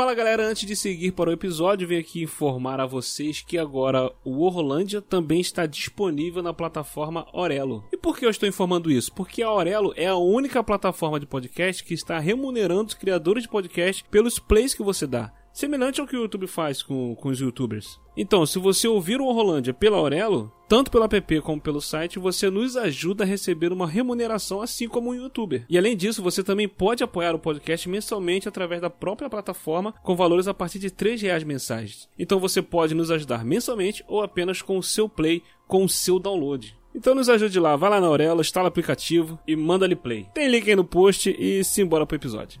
Fala galera, antes de seguir para o episódio, venho aqui informar a vocês que agora o Orlândia também está disponível na plataforma Orelo. E por que eu estou informando isso? Porque a Orelo é a única plataforma de podcast que está remunerando os criadores de podcast pelos plays que você dá semelhante ao que o YouTube faz com, com os youtubers. Então, se você ouvir o Rolândia pela Aurelo, tanto pelo app como pelo site, você nos ajuda a receber uma remuneração assim como um youtuber. E além disso, você também pode apoiar o podcast mensalmente através da própria plataforma com valores a partir de R$ reais mensais. Então você pode nos ajudar mensalmente ou apenas com o seu play, com o seu download. Então nos ajude lá, vai lá na Aurelo, instala o aplicativo e manda ali play. Tem link aí no post e simbora pro episódio.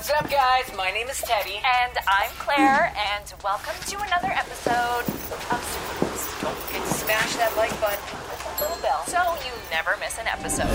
What's up, guys? My name is Teddy. And I'm Claire, and welcome to another episode of Superghost. Don't forget to smash that like button and click the little bell. So you never miss an episode.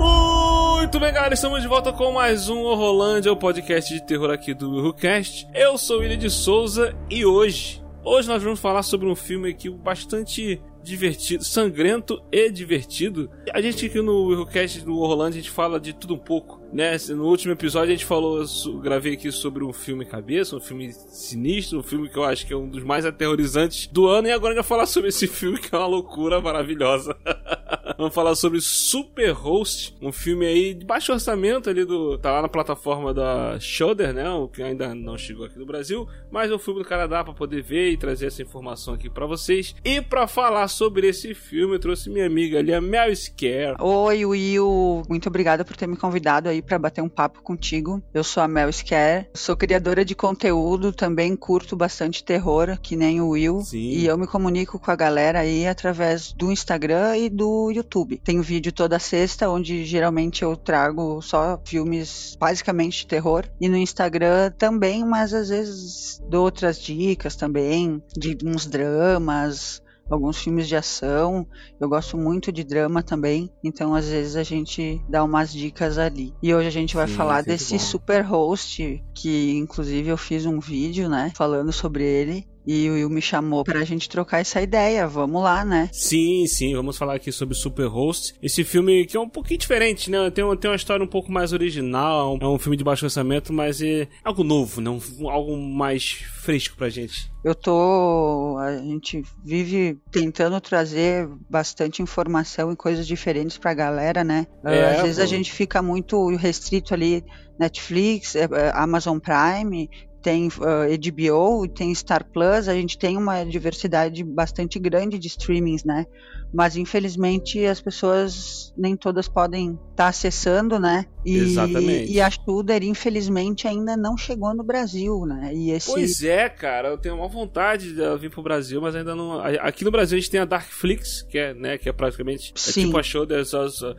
Muito bem, galera, estamos de volta com mais um Horrorlândia, o podcast de terror aqui do WhoCast. Eu sou o William de Souza e hoje, hoje nós vamos falar sobre um filme aqui bastante divertido, sangrento e divertido. A gente aqui no WhoCast do Horrorlândia, a gente fala de tudo um pouco, né? No último episódio a gente falou, gravei aqui sobre um filme cabeça, um filme sinistro, um filme que eu acho que é um dos mais aterrorizantes do ano, e agora a gente vai falar sobre esse filme que é uma loucura maravilhosa. Vamos falar sobre Super Host, um filme aí de baixo orçamento ali do. tá lá na plataforma da Shudder, né? O que ainda não chegou aqui no Brasil, mas um filme do Canadá para poder ver e trazer essa informação aqui para vocês. E para falar sobre esse filme, eu trouxe minha amiga ali, a Mel Scare. Oi, Will. Muito obrigada por ter me convidado aí para bater um papo contigo. Eu sou a Mel Scare, sou criadora de conteúdo, também curto bastante terror, que nem o Will. Sim. E eu me comunico com a galera aí através do Instagram e do YouTube. Tem vídeo toda sexta, onde geralmente eu trago só filmes basicamente de terror. E no Instagram também, mas às vezes dou outras dicas também, de uns dramas, alguns filmes de ação. Eu gosto muito de drama também, então às vezes a gente dá umas dicas ali. E hoje a gente vai Sim, falar sempre desse bom. super host, que inclusive eu fiz um vídeo, né, falando sobre ele. E o Will me chamou pra gente trocar essa ideia. Vamos lá, né? Sim, sim, vamos falar aqui sobre Superhost. Esse filme que é um pouquinho diferente, né? Tem, uma- tem uma história um pouco mais original, é um filme de baixo orçamento, mas é algo novo, né? Um- algo mais fresco pra gente. Eu tô. A gente vive tentando trazer bastante informação e coisas diferentes pra galera, né? É, Às vezes pô. a gente fica muito restrito ali, Netflix, eh, eh, Amazon Prime. Tem eh, HBO, e tem Star Plus, a gente tem uma diversidade bastante grande de streamings, né? Mas infelizmente as pessoas nem todas podem estar acessando, né? E, Exatamente. e a Shudder, infelizmente, ainda não chegou no Brasil, né? E esse Pois é, cara, eu tenho uma vontade de vir pro Brasil, mas ainda não. a- Aqui no Brasil a gente tem a Darkflix, que é, né, que é praticamente é tipo a Shudder.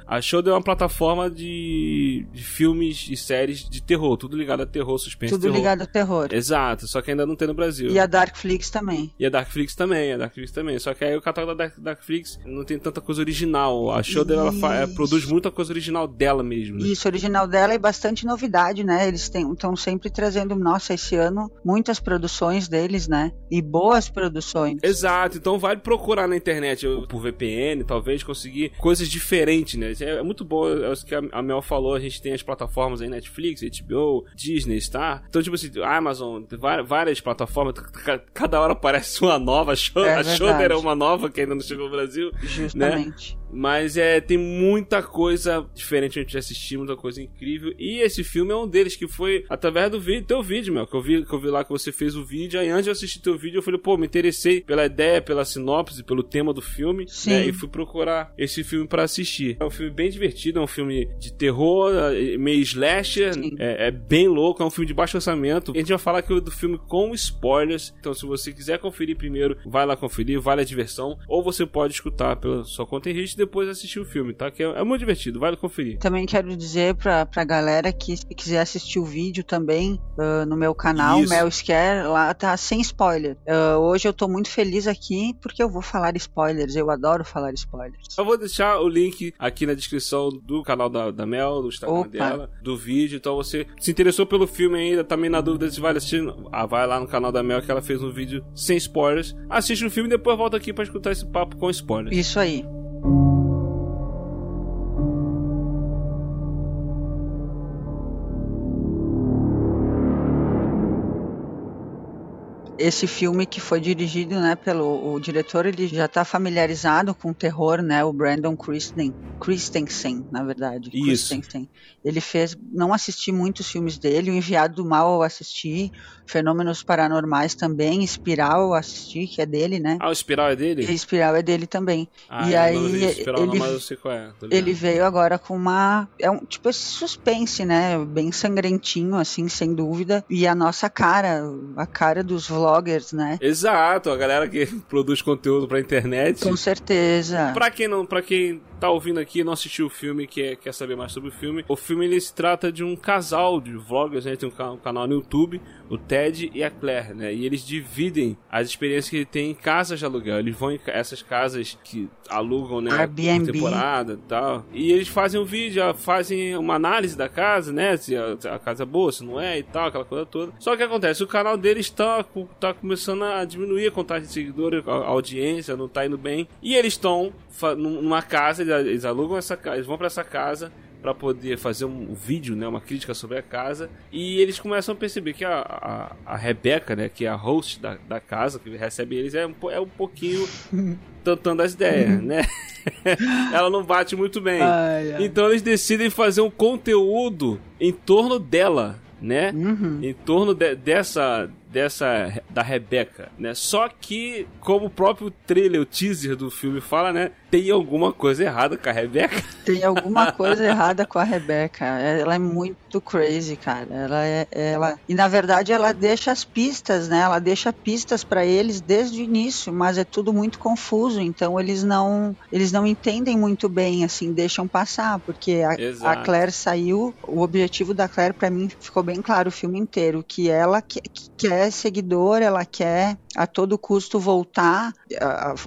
A Shudder é uma plataforma de, de filmes e séries de terror, tudo ligado a terror, suspense, tudo terror. ligado ao terror. Exato, só que ainda não tem no Brasil. E a Darkflix também. E a Darkflix também, a Darkflix também. Só que aí o catálogo da Dark, Darkflix não tem tanta coisa original. A Shudder ela fa- Isso. produz muita coisa original dela mesmo. Né? Isso, original dela é bastante novidade, né? Eles estão sempre trazendo, nossa, esse ano, muitas produções deles, né? E boas produções. Exato, então vale procurar na internet por VPN, talvez conseguir coisas diferentes, né? É, é muito bom, é o que a Mel falou, a gente tem as plataformas aí, Netflix, HBO, Disney, Star. Então, tipo assim, Amazon, várias plataformas, ca- cada hora aparece uma nova, a Shudder, É a verdade. Shudder é uma nova que ainda não chegou no Brasil. Justamente. Mas é, tem muita coisa diferente a gente assistir, muita coisa incrível. E esse filme é um deles, que foi através do vídeo, teu vídeo, meu, que eu vi, que eu vi lá que você fez o vídeo. Aí antes de eu assistir teu vídeo, eu falei, pô, me interessei pela ideia, pela sinopse, pelo tema do filme. Sim. né, e fui procurar esse filme pra assistir. É um filme bem divertido, é um filme de terror, é, meio slasher, é, é bem louco, é um filme de baixo orçamento. A gente vai falar aqui do filme com spoilers. Então, se você quiser conferir primeiro, vai lá conferir, vale a diversão. Ou você pode escutar pela sua conta em risco depois assistir o filme, tá? Que é, é muito divertido, vale conferir. Também quero dizer pra, pra galera que se quiser assistir o vídeo também uh, no meu canal, Isso. Mel Scare, lá tá sem spoiler. Uh, hoje eu tô muito feliz aqui porque eu vou falar spoilers, eu adoro falar spoilers. Eu vou deixar o link aqui na descrição do canal da, da Mel, do Instagram Opa. dela, do vídeo. Então você se interessou pelo filme ainda, também na dúvida se vale assistir, ah, vai lá no canal da Mel que ela fez um vídeo sem spoilers. Assiste o filme e depois volta aqui pra escutar esse papo com spoilers. Isso aí. Esse filme que foi dirigido, né, pelo o diretor, ele já está familiarizado com o terror, né, o Brandon Christen, Christensen, na verdade. Isso. Christensen. Ele fez, não assisti muitos filmes dele, o Enviado do Mal eu assisti, Fenômenos Paranormais também, Espiral eu assisti, que é dele, né? Ah, o Espiral é dele? E Espiral é dele também. Ah, e aí não Espiral não, ele, mas eu sei qual é. ele veio agora com uma. É um tipo esse suspense, né? Bem sangrentinho, assim, sem dúvida. E a nossa cara, a cara dos vloggers, né? Exato, a galera que produz conteúdo pra internet. Com certeza. Pra quem não, para quem tá ouvindo aqui e não assistiu o filme, quer, quer saber mais sobre o filme, o filme ele se trata de um casal de vloggers, né? Tem um, ca- canal no YouTube, o Ted e a Claire, né? E eles dividem as experiências que ele tem em casas de aluguel. Eles vão em essas casas que alugam, né? Airbnb. Por temporada e tal. E eles fazem um vídeo, fazem uma análise da casa, né? Se a, se a casa é boa, se não é e tal, aquela coisa toda. Só que acontece? O canal deles tá, tá começando a diminuir a contagem de seguidores, a audiência não tá indo bem. E eles estão numa casa, eles, alugam essa casa, eles vão pra essa casa para poder fazer um vídeo, né, uma crítica sobre a casa, e eles começam a perceber que a, a, a Rebeca, né, que é a host da, da casa, que recebe eles, é um, é um pouquinho tentando as ideias, né? Ela não bate muito bem. Ai, ai. Então eles decidem fazer um conteúdo em torno dela, né? Uhum. Em torno de- dessa dessa da Rebeca, né? Só que como o próprio trailer, o teaser do filme fala, né, tem alguma coisa errada com a Rebeca. Tem alguma coisa errada com a Rebeca. Ela é muito crazy, cara. Ela é. Ela... E na verdade ela deixa as pistas, né? Ela deixa pistas pra eles desde o início, mas é tudo muito confuso. Então eles não. Eles não entendem muito bem, assim, deixam passar. Porque a, a Claire saiu. O objetivo da Claire, pra mim, ficou bem claro o filme inteiro. Que ela que- que quer seguidor, ela quer a todo custo voltar,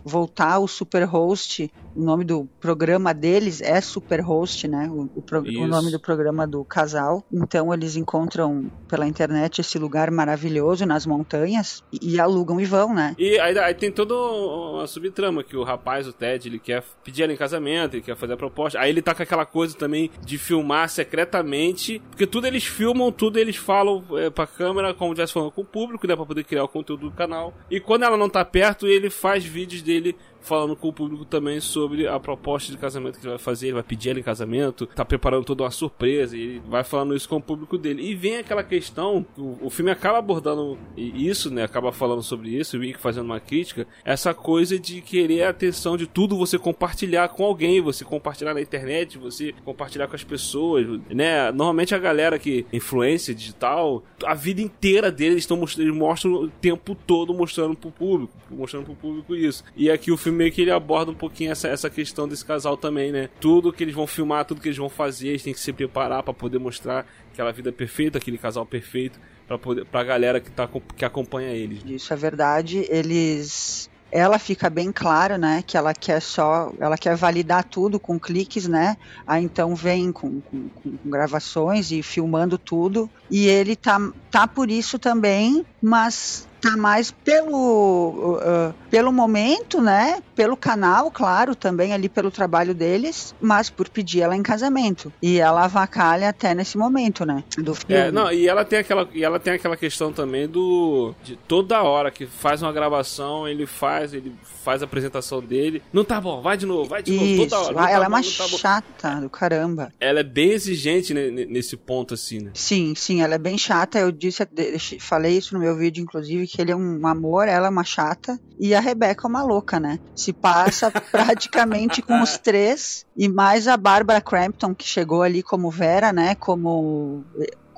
voltar o Superhost. O nome do programa deles é Superhost, né? O, o, pro- o nome do programa do casal. Então eles encontram pela internet esse lugar maravilhoso nas montanhas e, e alugam e vão, né? E aí, aí tem toda uma subtrama que o rapaz, o Ted, ele quer pedir ela em casamento, ele quer fazer a proposta. Aí ele tá com aquela coisa também de filmar secretamente, porque tudo eles filmam, tudo eles falam é, pra câmera, como já falando com o público, né, pra poder criar o conteúdo do canal. E quando ela não tá perto, ele faz vídeos dele falando com o público também sobre a proposta de casamento que ele vai fazer, ele vai pedir ela em casamento, tá preparando toda uma surpresa, e ele vai falando isso com o público dele. E vem aquela questão, o, o filme acaba abordando isso, né, acaba falando sobre isso, o Rick fazendo uma crítica, essa coisa de querer a atenção de tudo você compartilhar com alguém, você compartilhar na internet, você compartilhar com as pessoas, né, normalmente a galera que influência digital, a vida inteira deles estão mostrando, eles mostram o tempo todo mostrando pro público, mostrando pro público isso. E aqui o filme meio que ele aborda um pouquinho essa, essa questão desse casal também, né? Tudo que eles vão filmar, tudo que eles vão fazer, eles têm que se preparar pra poder mostrar aquela vida perfeita, aquele casal perfeito, pra, poder, pra galera que, tá, que acompanha eles. Isso é verdade. Eles. Ela fica bem claro, né, que ela quer só, ela quer validar tudo com cliques, né? Aí então vem com, com, com gravações e filmando tudo. E ele tá, tá por isso também, mas tá mais pelo uh, pelo momento, né? Pelo canal, claro, também ali pelo trabalho deles, mas por pedir ela em casamento. E ela avacalha até nesse momento, né? Do filme. É, não, e ela tem aquela, e ela tem aquela questão também do de toda hora que faz uma gravação, ele faz, ele faz a apresentação dele. Não tá bom, vai de novo, vai de novo, Isso, toda hora. ah, tá ela é uma tá chata do caramba. Ela é bem exigente né, ne- nesse ponto assim, né? Sim, sim, ela é bem chata. Eu disse, deixe- falei isso no meu vídeo, inclusive, que ele é um amor, ela é uma chata. E a Rebeca é uma louca, né? Se passa praticamente com os três. E mais a Barbara Crampton, que chegou ali como Vera, né? Como,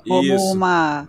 como Isso. uma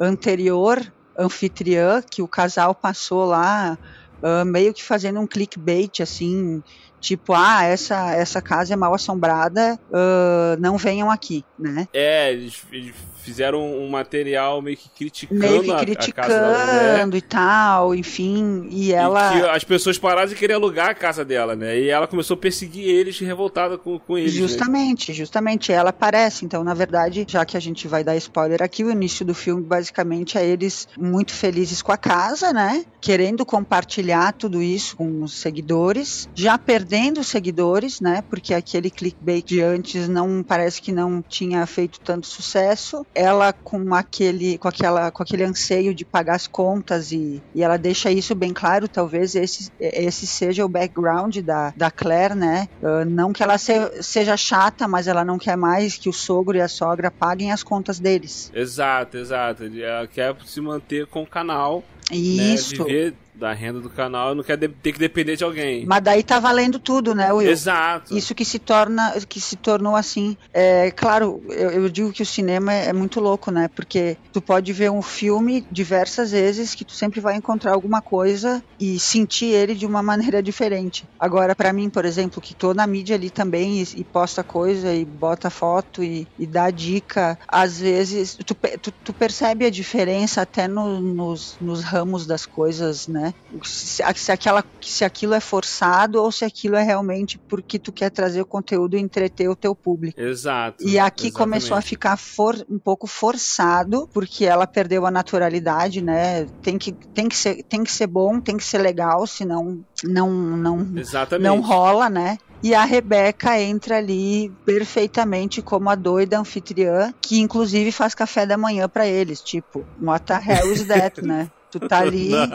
anterior anfitriã que o casal passou lá. ah, meio que fazendo um clickbait, assim, Tipo, ah, essa, essa casa é mal assombrada, uh, não venham aqui, né? É, eles, eles fizeram um material meio que criticando, Meio que a- a, criticando casa da mulher. e tal, enfim, e ela... E as pessoas pararam de querer alugar a casa dela, né? E ela começou a perseguir eles, revoltada com, com eles. né? Justamente, justamente, ela aparece. Então, na verdade, já que a gente vai dar spoiler aqui, o início do filme basicamente é eles muito felizes com a casa, né? Querendo compartilhar tudo isso com os seguidores, já perdendo os seguidores, né? Porque aquele clickbait de antes não parece que não tinha feito tanto sucesso. Ela com aquele, com aquela, com aquele anseio de pagar as contas e, e ela deixa isso bem claro. Talvez esse, esse seja o background da, da Claire, né? Uh, não que ela se- seja chata, mas ela não quer mais que o sogro e a sogra paguem as contas deles. Exato, exato. Ela quer se manter com o canal, Isso. né? Viver da renda do canal, não quer ter que depender de alguém. Mas daí tá valendo tudo, né, Will? Exato. Isso que se torna, que se tornou assim. É, claro, eu, eu digo que o cinema é, é muito louco, né? Porque tu pode ver um filme diversas vezes que tu sempre vai encontrar alguma coisa e sentir ele de uma maneira diferente. Agora, pra mim, por exemplo, que tô na mídia ali também e, e posta coisa e bota foto e, e dá dica, às vezes tu, tu, tu percebe a diferença até no- nos, nos ramos das coisas, né? Se, se, aquela, se aquilo é forçado ou se aquilo é realmente porque tu quer trazer o conteúdo e entreter o teu público. Exato. E aqui exatamente. começou a ficar for- um pouco forçado, porque ela perdeu a naturalidade, né? Tem que, tem que, ser, tem que ser bom, tem que ser legal, senão não, não, Exatamente. não rola, né? E a Rebeca entra ali perfeitamente como a doida anfitriã, que inclusive faz café da manhã pra eles, tipo, what the hell is that, né? Tu tá ali. Não,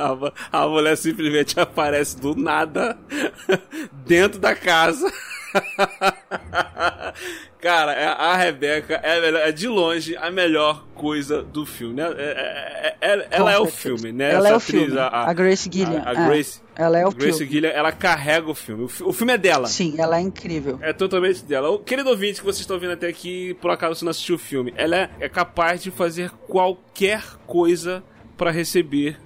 a, a mulher simplesmente aparece do nada dentro da casa. Cara, é- a Rebeca é, a é de longe a melhor coisa do filme, né? É- é- é- é- ela é o filme, né? Ela é Essa o filme. A Grace Gillian, A, a é. Grace, Ela é o Grace filme. Ela carrega o filme. O, fi- o filme é dela. Sim, ela é incrível. É totalmente dela. O querido ouvinte que vocês estão vendo até aqui, por acaso você não assistiu o filme, ela é, é capaz de fazer qualquer coisa pra receber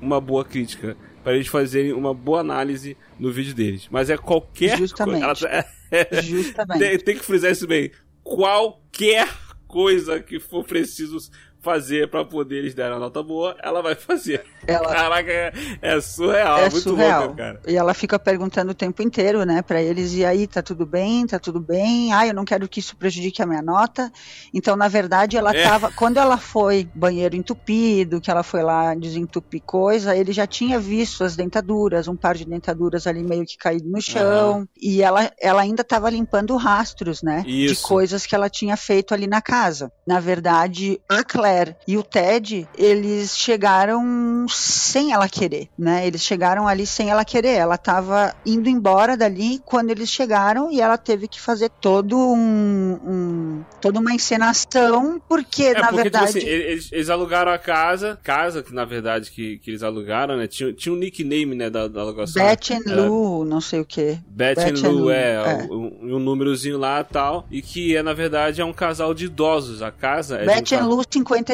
uma boa crítica. Pra eles fazerem uma boa análise no vídeo deles. Mas é qualquer Justamente. coisa. Ela- é- Justamente. tem, tem que frisar isso bem. Qualquer coisa que for preciso fazer pra poder eles darem uma nota boa, ela vai fazer. Ela- Caraca, é, é surreal. é muito surreal. louco, cara. E ela fica perguntando o tempo inteiro, né, pra eles, e aí, tá tudo bem? Tá tudo bem? Ah, eu não quero que isso prejudique a minha nota. Então, na verdade, ela É. tava. Quando ela foi banheiro entupido, que ela foi lá desentupir coisa, ele já tinha visto as dentaduras, um par de dentaduras ali meio que caído no chão. E ela, ela ainda tava limpando rastros, né? De Isso. coisas que ela tinha feito ali na casa. Na verdade, a Claire Claire e o Ted, eles chegaram sem ela querer, né? Eles chegaram ali sem ela querer. Ela tava indo embora dali quando eles chegaram e ela teve que fazer todo um, um toda uma encenação porque é, na porque, tipo verdade tipo assim, eles, eles, alugaram a casa, casa que na verdade que, que eles alugaram, né? Tinha, tinha um nickname né da, da alugação. Bet and Lou, não sei o que. Bet, and Lou, é, é. Um, um, númerozinho lá tal e que é na verdade é um casal de idosos. A casa é Bet and 50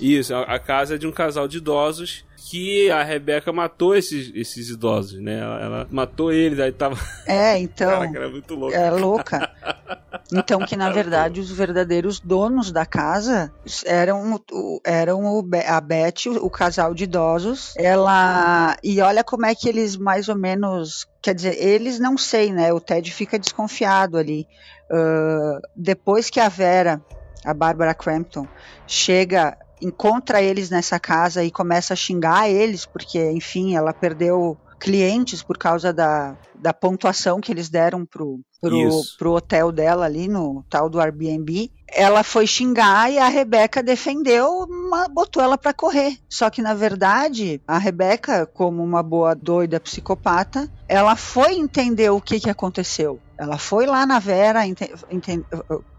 isso, a casa é de um casal de idosos que a Rebeca matou esses, esses idosos, né? Ela, ela matou eles, aí tava. É, então. Caraca, era muito louca. Era é louca. Então, que na verdade os verdadeiros donos da casa eram, eram o, a Beth, o casal de idosos. Ela. E olha como é que eles mais ou menos. Quer dizer, eles não sei, né? O Ted fica desconfiado ali. Uh, depois que a Vera a Bárbara Crampton, chega encontra eles nessa casa e começa a xingar eles, porque, enfim, ela perdeu clientes por causa da, da pontuação que eles deram pro, pro, Isso. pro hotel dela ali no tal do Airbnb. Ela foi xingar e a Rebeca defendeu, ma- botou ela pra correr. Só que na verdade, a Rebeca, como uma boa doida psicopata, ela foi entender o que que aconteceu. Ela foi lá na Vera ente, enten-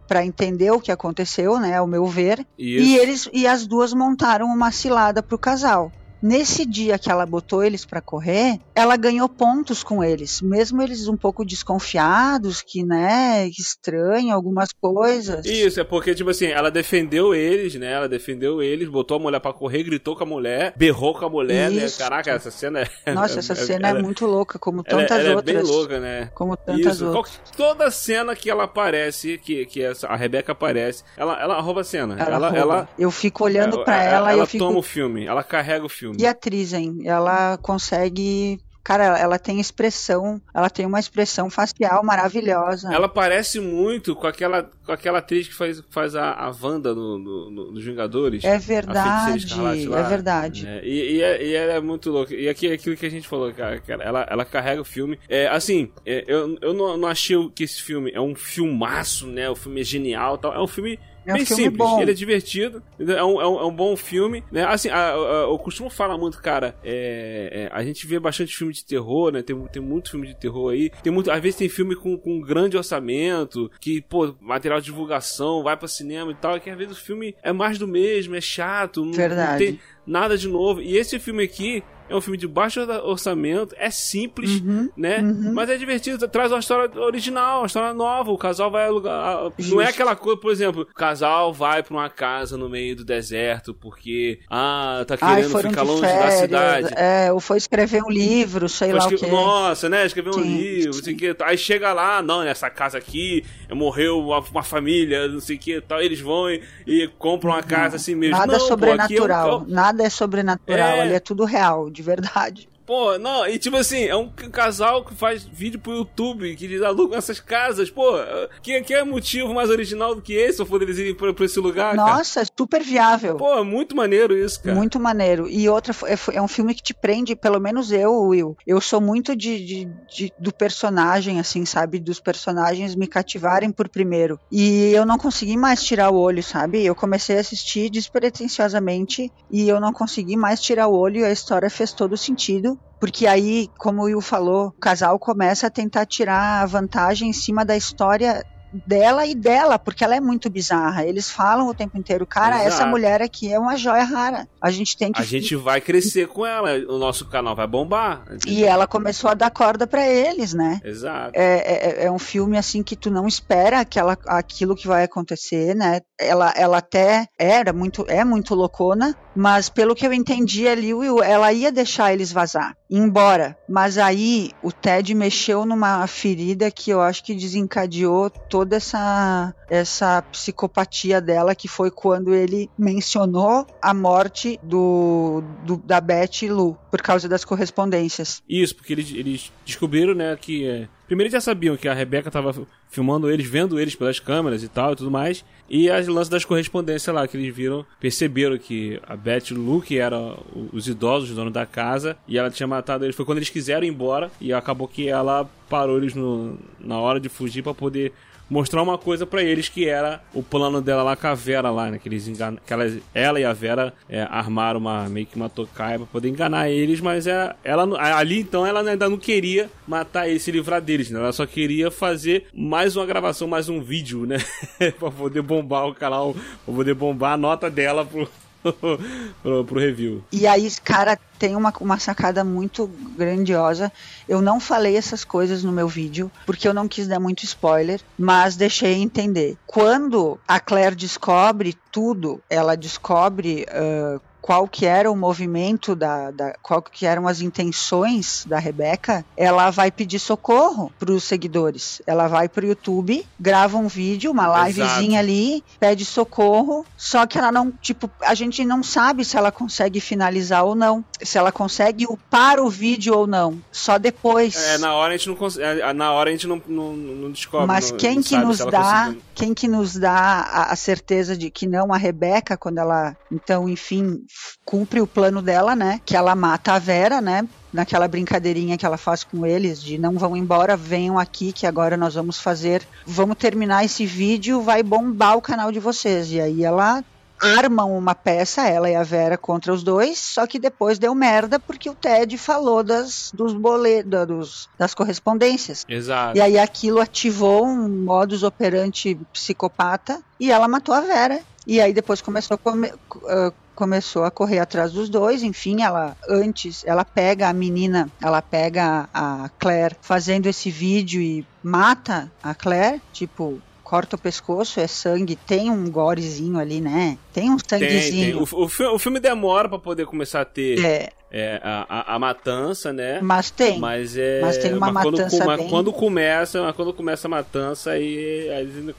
para entender o que aconteceu, né, ao meu ver, Isso. e eles e as duas montaram uma cilada pro casal. Nesse dia que ela botou eles pra correr, ela ganhou pontos com eles, mesmo eles um pouco desconfiados, que, né, que estranho algumas coisas. Isso, é porque, tipo assim, ela defendeu eles, né? Ela defendeu eles, botou a mulher pra correr, gritou com a mulher, berrou com a mulher, Isso. né? Caraca, essa cena é. Nossa, essa cena é, ela- muito louca, como ela- tantas ela, outras. é bem louca, né? Como tantas Isso, outras. toda cena que ela aparece, que, que essa, a Rebeca aparece, ela, ela rouba a cena. Ela, ela, ela, eu fico olhando pra ela, e ela eu fico. toma o filme, ela carrega o filme. E a atriz, hein? Ela consegue. Cara, ela, tem expressão, ela tem uma expressão facial maravilhosa. Ela parece muito com aquela, com aquela atriz que faz, faz a, a Wanda no, no, no- nos Vingadores. É verdade, lá, é verdade. né? E, e, é- e ela é muito louca. E aqui é aquilo que a gente falou, cara. ela, ela carrega o filme. É, assim, é, eu, eu não, não achei que esse filme é um filmaço, né? O filme é genial e tal. É um filme. É um Bem simples, bom. ele é divertido, é um, é um, é um bom filme, né? Assim, a- a- eu costumo falar muito, cara, é, é, a gente vê bastante filme de terror, né? Tem, tem muito filme de terror aí. Tem muito, às vezes tem filme com, com grande orçamento, que, pô, material de divulgação, vai pra cinema e tal, e que às vezes o filme é mais do mesmo, é chato, não, não tem nada de novo. E esse filme aqui é um filme de baixo orçamento, é simples, Uhum, né? Mas é divertido, traz uma história original, uma história nova. O casal vai a lugar. a- Não é Justo. aquela coisa, por exemplo, o casal vai pra uma casa no meio do deserto porque, ah, tá Ai, querendo foram ficar longe férias, da cidade. É, ou foi escrever um livro, sei lá o Escre- quê. Nossa, né? Escrever um Sim. livro, não sei o que. Aí chega lá, não, nessa casa aqui morreu uma, uma família, não sei o que tal. Eles vão e, e compram uma casa assim mesmo. Nada não, pô, aqui é um- sobrenatural, nada é sobrenatural, É. ali é tudo real, de verdade. Pô, não, e tipo assim, é um casal que faz vídeo pro YouTube, que eles alugam essas casas, pô, que, que é motivo mais original do que esse, se for eles irem pra, pra esse lugar, cara? Nossa, é super viável. Pô, é muito maneiro isso, cara. Muito maneiro. E outra, é, é um filme que te prende, pelo menos eu, Will. Eu sou muito de, de- de- do personagem, assim, sabe? Dos personagens me cativarem por primeiro. E eu não consegui mais tirar o olho, sabe? Eu comecei a assistir despretensiosamente e eu não consegui mais tirar o olho e a história fez todo sentido. Porque aí, como o Will falou, o casal começa a tentar tirar a vantagem em cima da história dela e dela, porque ela é muito bizarra. Eles falam o tempo inteiro, cara, essa Exato. mulher aqui é uma joia rara. A gente tem que A gente vai crescer com ela, o nosso canal vai bombar. E ela começou a dar corda pra eles, né? Exato. É, é, é um filme assim que tu não espera aquela, aquilo que vai acontecer, né? Ela, ela até era muito, é muito loucona, mas pelo que eu entendi Will, ela ia deixar eles vazar, embora. Mas aí o Ted mexeu numa ferida que eu acho que desencadeou toda essa, essa psicopatia dela, que foi quando ele mencionou a morte do, do da Beth e Lu, por causa das correspondências. Isso, porque eles, eles descobriram, né, que. Primeiro eles já sabiam que a Rebeca tava filmando eles, vendo eles pelas câmeras e tal e tudo mais. E as lances das correspondências lá, que eles viram, perceberam que a Beth e o Lu, que eram os idosos, dono da casa, e ela tinha matado eles. Foi quando eles quiseram ir embora, e acabou que ela parou eles no, na hora de fugir pra poder mostrar uma coisa pra eles que era o plano dela lá com a Vera lá, né? Que eles engan... que elas, ela e a Vera é, armaram uma meio que uma tocaia pra poder enganar eles, mas é, ela ali então ela ainda não queria matar eles, se livrar deles, né? Ela só queria fazer mais uma gravação, mais um vídeo, né? pra poder bombar o canal, pra poder bombar a nota dela pro, pro, pro review. E aí, cara, tem uma, uma sacada muito grandiosa. Eu não falei essas coisas no meu vídeo, porque eu não quis dar muito spoiler, mas deixei entender. Quando a Claire descobre tudo, ela descobre. ah, qual que era o movimento da, da qual que eram as intenções da Rebeca, ela vai pedir socorro para os seguidores. Ela vai pro YouTube, grava um vídeo, uma Exato. livezinha ali, pede socorro, só que ela não, tipo, a gente não sabe se ela consegue finalizar ou não, se ela consegue upar o vídeo ou não, só depois. É, na hora a gente não consegue. é, Na hora a gente não, não, não descobre. Mas quem não que nos dá, conseguiu. Quem que nos dá a, a certeza de que não a Rebeca, quando ela, então, enfim, cumpre o plano dela, né? Que ela mata a Vera, né? Naquela brincadeirinha que ela faz com eles de não vão embora, venham aqui que agora nós vamos fazer, vamos terminar esse vídeo, vai bombar o canal de vocês. E aí ela armam uma peça, ela e a Vera contra os dois, só que depois deu merda porque o Ted falou das dos boletos, das correspondências. Exato. E aí aquilo ativou um modus operandi psicopata e ela matou a Vera. E aí depois começou a come- ah, começou a correr atrás dos dois. Enfim, ela antes, ela pega a menina, ela pega a Claire fazendo esse vídeo e mata a Claire, tipo, corta o pescoço, é sangue, tem um gorezinho ali, né? Tem um Tem, tem. sanguezinho. O, o, o filme demora pra poder começar a ter É, é, a, a, a matança, né? mas tem. Mas é. Mas tem uma quando, matança mas bem- quando começa, mas quando começa a matança, aí, aí eles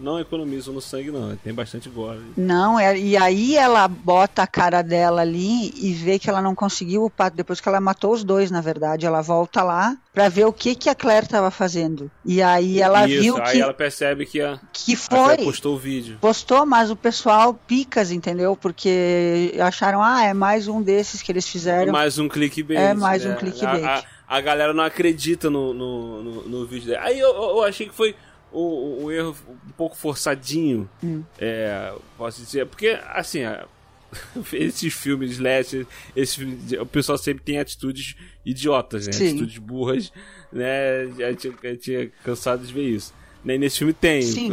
não economizam no sangue, não. Tem bastante gore. Não, é- e aí ela bota a cara dela ali e vê que ela não conseguiu o pato. Depois que ela matou os dois, na verdade, ela volta lá pra ver o que, que a Claire tava fazendo. E aí ela Isso, viu aí que, ela percebe que a, que a foi. Claire postou o vídeo. Postou, mas o pessoal picas, entendeu? Porque acharam, ah, é mais um desses que eles fizeram. Mais um clickbait. É, mais né? um clickbait. A, a- a galera não acredita no, no, no, no vídeo dele. Aí eu, eu- achei que foi um, um erro um pouco forçadinho. Hum. É, posso dizer. Porque, assim, a- esses filmes slash, esse filme de- o pessoal sempre tem atitudes idiotas, né? Sim. Atitudes burras, né? Já tinha, já tinha cansado de ver isso. Né? E nesse filme tem. Sim.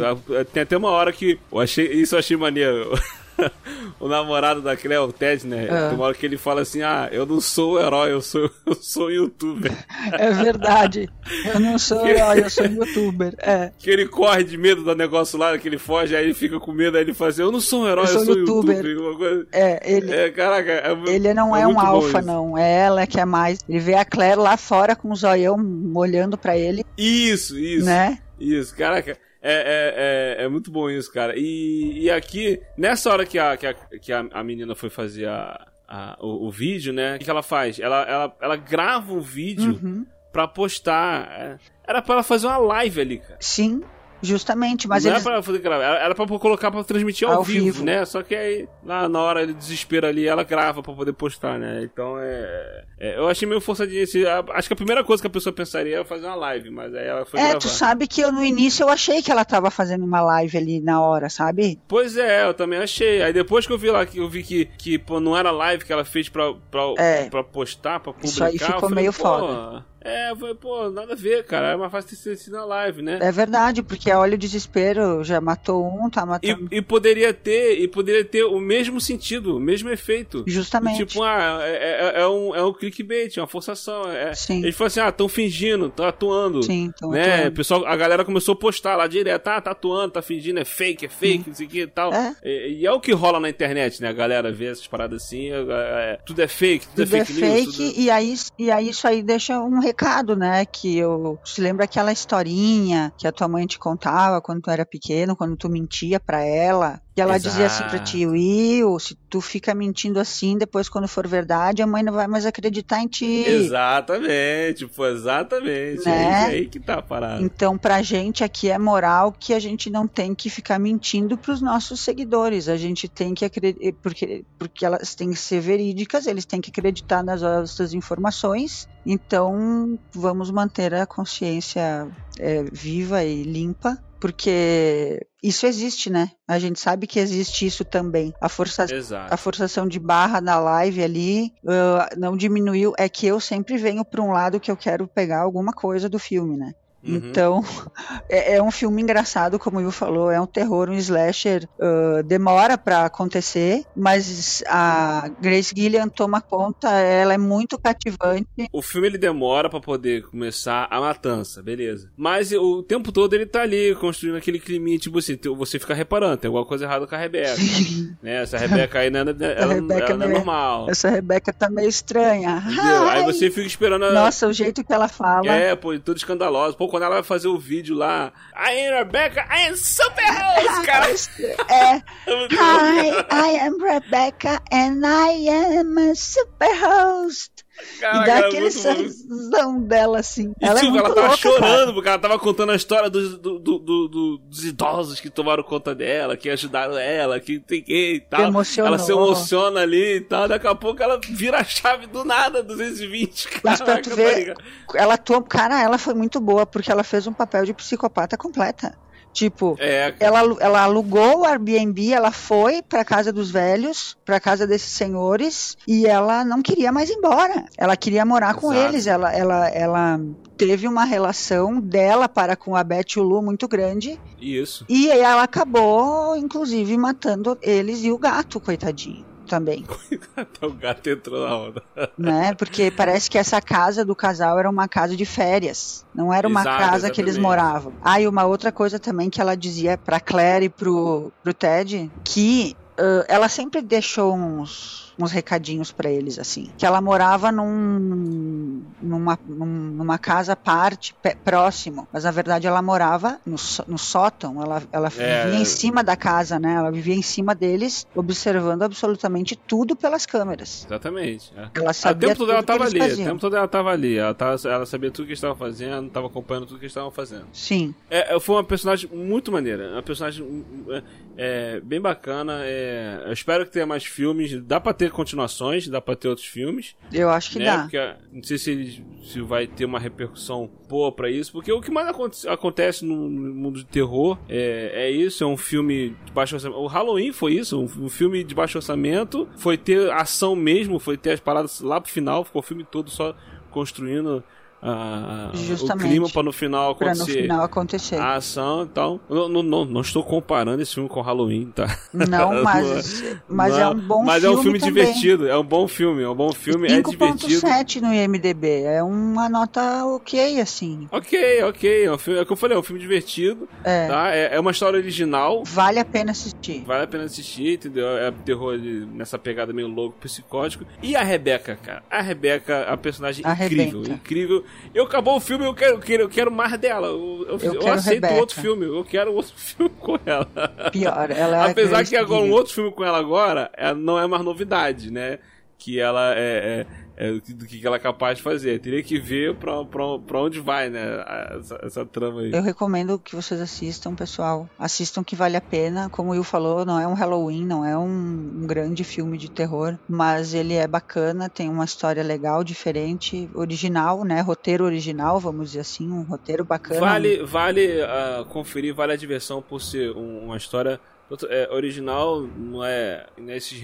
Tem até uma hora que. Eu achei, isso eu achei maneiro. o namorado da Cleo, o Ted, né? Ah. Tem uma hora que ele fala assim: Ah, eu não sou o herói, eu sou, eu sou youtuber. É verdade. Eu não sou herói, eu sou youtuber. É. Que ele corre de medo do negócio lá, que ele foge, aí ele fica com medo, aí ele fala assim: Eu não sou um herói, eu Eu sou, sou youtuber. youtuber. Coisa- É, ele, É, caraca, é ele não é, um muito bom alfa, não. É ela que é mais. Ele vê a Claire lá fora com o zoião olhando pra ele, Isso, isso. né? Isso, caraca. É, é, é, é muito bom isso, cara. E, e aqui, nessa hora que a, que a, que a, menina foi fazer a, a- o, o vídeo, né? O que, que ela faz? Ela, ela, ela grava um vídeo Uhum. pra postar. É, Era pra ela fazer uma live ali, cara. Sim, justamente. Mas não eles. era pra fazer gravar, era pra colocar pra transmitir ao, Ao vivo, vivo. né? Só que aí, na, na hora de desespero ali, ela grava pra poder postar, né? Então é. é, eu achei meio forçadinho esse. Acho que a primeira coisa que a pessoa pensaria é fazer uma live, mas aí ela foi É, gravar. tu sabe que eu no início eu achei que ela tava fazendo uma live ali na hora, sabe? Pois é, eu também achei. Aí depois que eu vi lá, que eu vi que, que pô, não era live que ela fez pra, pra, É. pra postar, pra publicar. Isso aí ficou falei, meio foda. É, falei, pô, nada a ver, cara. É mais fácil ter sido na live, né? É verdade, porque olha o desespero, já matou um, tá matando. E, e poderia ter, e poderia ter o mesmo sentido, o mesmo efeito. Justamente. Tipo, ah, é, é, é um, é um clickbait, é uma forçação. É, Sim. Eles falam assim, ah, estão fingindo, estão atuando. Sim, tão né? atuando. Pessoal, a galera começou a postar lá direto, ah, tá atuando, tá fingindo, é fake, é fake, não sei o que e tal. É. E, e é o que rola na internet, né? A galera vê essas paradas assim, é, é, tudo é fake, tudo, Tudo é é fake, news. fake, tudo- e, aí, e aí isso aí deixa um recado, né? Que eu se lembra aquela historinha que a tua mãe te contava quando tu era pequeno, quando tu mentia pra ela. E ela dizia assim pra ti, Will, se tu fica mentindo assim, depois quando for verdade, a mãe não vai mais acreditar em ti. Exatamente, pô, exatamente. Né? É aí que tá a parada. Então, pra gente aqui é moral que a gente não tem que ficar mentindo pros nossos seguidores. A gente tem que acreditar, porque, porque elas têm que ser verídicas, eles têm que acreditar nas nossas informações. Então, vamos manter a consciência é, viva e limpa, porque isso existe, né? A gente sabe que existe isso também. A força, Exato. a forçação de barra na live ali ah, não diminuiu. É que eu sempre venho para um lado que eu quero pegar alguma coisa do filme, né? Uhum. Então, é, é um filme engraçado, como o Will falou, é um terror, um slasher, ah, demora pra acontecer, mas a Grace Gillian toma conta, ela é muito cativante. O filme ele demora pra poder começar a matança, beleza. Mas o tempo todo ele tá ali construindo aquele climinha, tipo assim, você fica reparando, tem alguma coisa errada com a Rebeca. né? Essa Rebeca aí não é, ela, Rebeca ela não é é- normal. Essa Rebeca tá meio estranha. Aí você fica esperando a. Nossa, o jeito que ela fala. É, pô, tudo escandaloso. Pô, quando ela vai fazer o vídeo lá, I am Rebecca, I am super host, cara. É. É Hi. I am Rebecca and I am a super host. e Caraca, dá era aquele sorrisão dela assim. E ela é tipo, muito ela tava louca, chorando, cara. porque ela tava contando a história dos, do- do- do- do- dos idosos que tomaram conta dela, que ajudaram ela, que tem que e tal. Emocionou. Ela se emociona ali e tal, daqui a pouco ela vira a chave do nada, 220. Mas pra Caraca, tu ver, ela atua, cara, ela foi muito boa porque ela fez um papel de psicopata completa. Tipo, É, ela, ela alugou o Airbnb, ela foi pra casa dos velhos, pra casa desses senhores, e ela não queria mais ir embora. Ela queria morar com Exato. eles. Ela, ela, ela teve uma relação dela para com a Beth e o Lu muito grande, isso. e ela acabou, inclusive, matando eles e o gato, coitadinho. Também, Até o gato entrou na onda. né? Porque parece que essa casa do casal era uma casa de férias. Não era uma Exato, casa que eles exatamente. moravam. Ah, e uma outra coisa também que ela dizia pra Claire e pro, pro Ted, que ãh, ela sempre deixou uns, uns recadinhos pra eles, assim. Que ela morava num, numa, num- numa casa à parte, próximo. Mas na verdade ela morava no, no sótão. Ela, ela É. vivia em cima da casa, né? Ela vivia em cima deles, observando absolutamente tudo pelas câmeras. Exatamente. é. Ela Ah, O sabia tempo todo ela tudo que tava eles ali, o tempo todo ela tava ali. Ela, tava, ela sabia tudo que eles estavam fazendo, tava acompanhando tudo que eles estavam fazendo. Sim. É, é, foi uma personagem muito maneira. Uma personagem é, é, bem bacana. é, eu espero que tenha mais filmes. Dá pra ter continuações, dá pra ter outros filmes. Eu acho que né? dá. Porque ah, não sei se, eles- se vai ter uma repercussão boa pra isso. Porque o que mais aconte- acontece no mundo de terror é, é isso. É um filme de baixo orçamento. O Halloween foi isso. Um, um filme de baixo orçamento. Foi ter ação mesmo. Foi ter as paradas lá pro final. Ficou o filme todo só construindo ah, o Justamente. clima pra no final Pra no acontecer final acontecer. a ação então não, não, não, não estou comparando esse filme com Halloween, tá? Não, mas, mas é Não, um bom Mas filme. é um filme também. divertido, é um bom filme, é um bom filme, é divertido. 5.7 no IMDB. É uma nota ok, assim. Ok, ok, é, um filme, é o que eu falei, é um filme divertido, É. tá? É, é uma história original, Vale a pena assistir. vale a pena assistir, entendeu? É terror nessa pegada meio louco, psicótico. E a Rebeca, cara, a Rebeca, a personagem incrível, Arrebenta. incrível. Eu acabou o filme, eu quero, eu quero, eu quero mais dela. Eu, eu, Eu eu aceito Rebeca. outro filme, eu quero outro filme com ela. Pior, ela é Apesar que agora um outro filme com ela agora é, não é mais novidade, né? Que ela é, é, é do que- do que ela é capaz de fazer. Teria que ver pra, pra, pra onde vai, né? Essa, essa trama aí. Eu recomendo que vocês assistam, pessoal. Assistam que vale a pena. Como o Will falou, não é um Halloween, não é um, um grande filme de terror, mas ele é bacana, tem uma história legal, diferente, original, né? Roteiro original, vamos dizer assim, um roteiro bacana. Vale, vale ah, conferir, vale a diversão por ser um- uma história é, original, não é, não é esses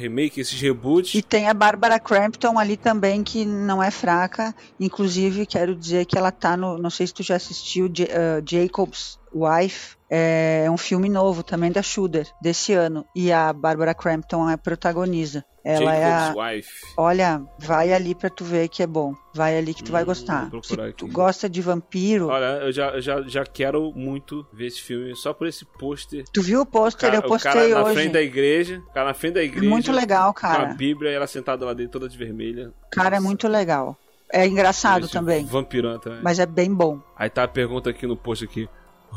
reboots. E tem a Bárbara Crampton ali também, que não é fraca. Inclusive, quero dizer que ela tá no. Não sei se tu já assistiu J- ah, Jacob's Wife. É um filme novo também da Shudder, desse ano. E a Bárbara Crampton é protagoniza. Ela é a. Jacob's Wife. Olha, vai ali pra tu ver que é bom. Vai ali que tu vai Hum, gostar. vou Se procurar tu aqui. gosta de vampiro. Olha, eu já, já, já quero muito ver esse filme só por esse pôster. Tu viu o pôster? Cara- Eu o cara postei na hoje. frente da igreja, cara na frente da igreja. Muito legal, Com a cara. Bíblia e ela sentada lá dentro toda de vermelha. Cara, é muito legal. É engraçado também. Vampirão também. Mas é bem bom. Aí tá a pergunta aqui no post aqui.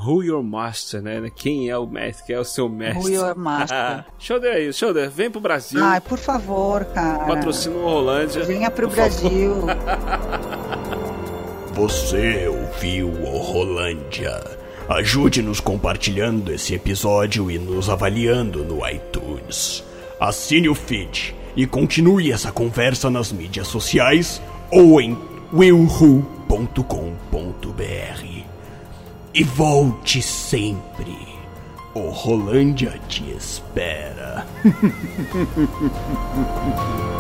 Who your master, né? Quem é o mestre? Quem é o seu mestre? Who your master? Shoulder é isso, Shoulder, vem pro Brasil. Ai, por favor, cara. Patrocina o Rolândia. Venha pro. Brasil. Você ouviu o Rolândia. Ajude-nos compartilhando esse episódio e nos avaliando no iTunes. Assine o feed e continue essa conversa nas mídias sociais ou em willwho.com.br. E volte sempre. O Rolândia te espera.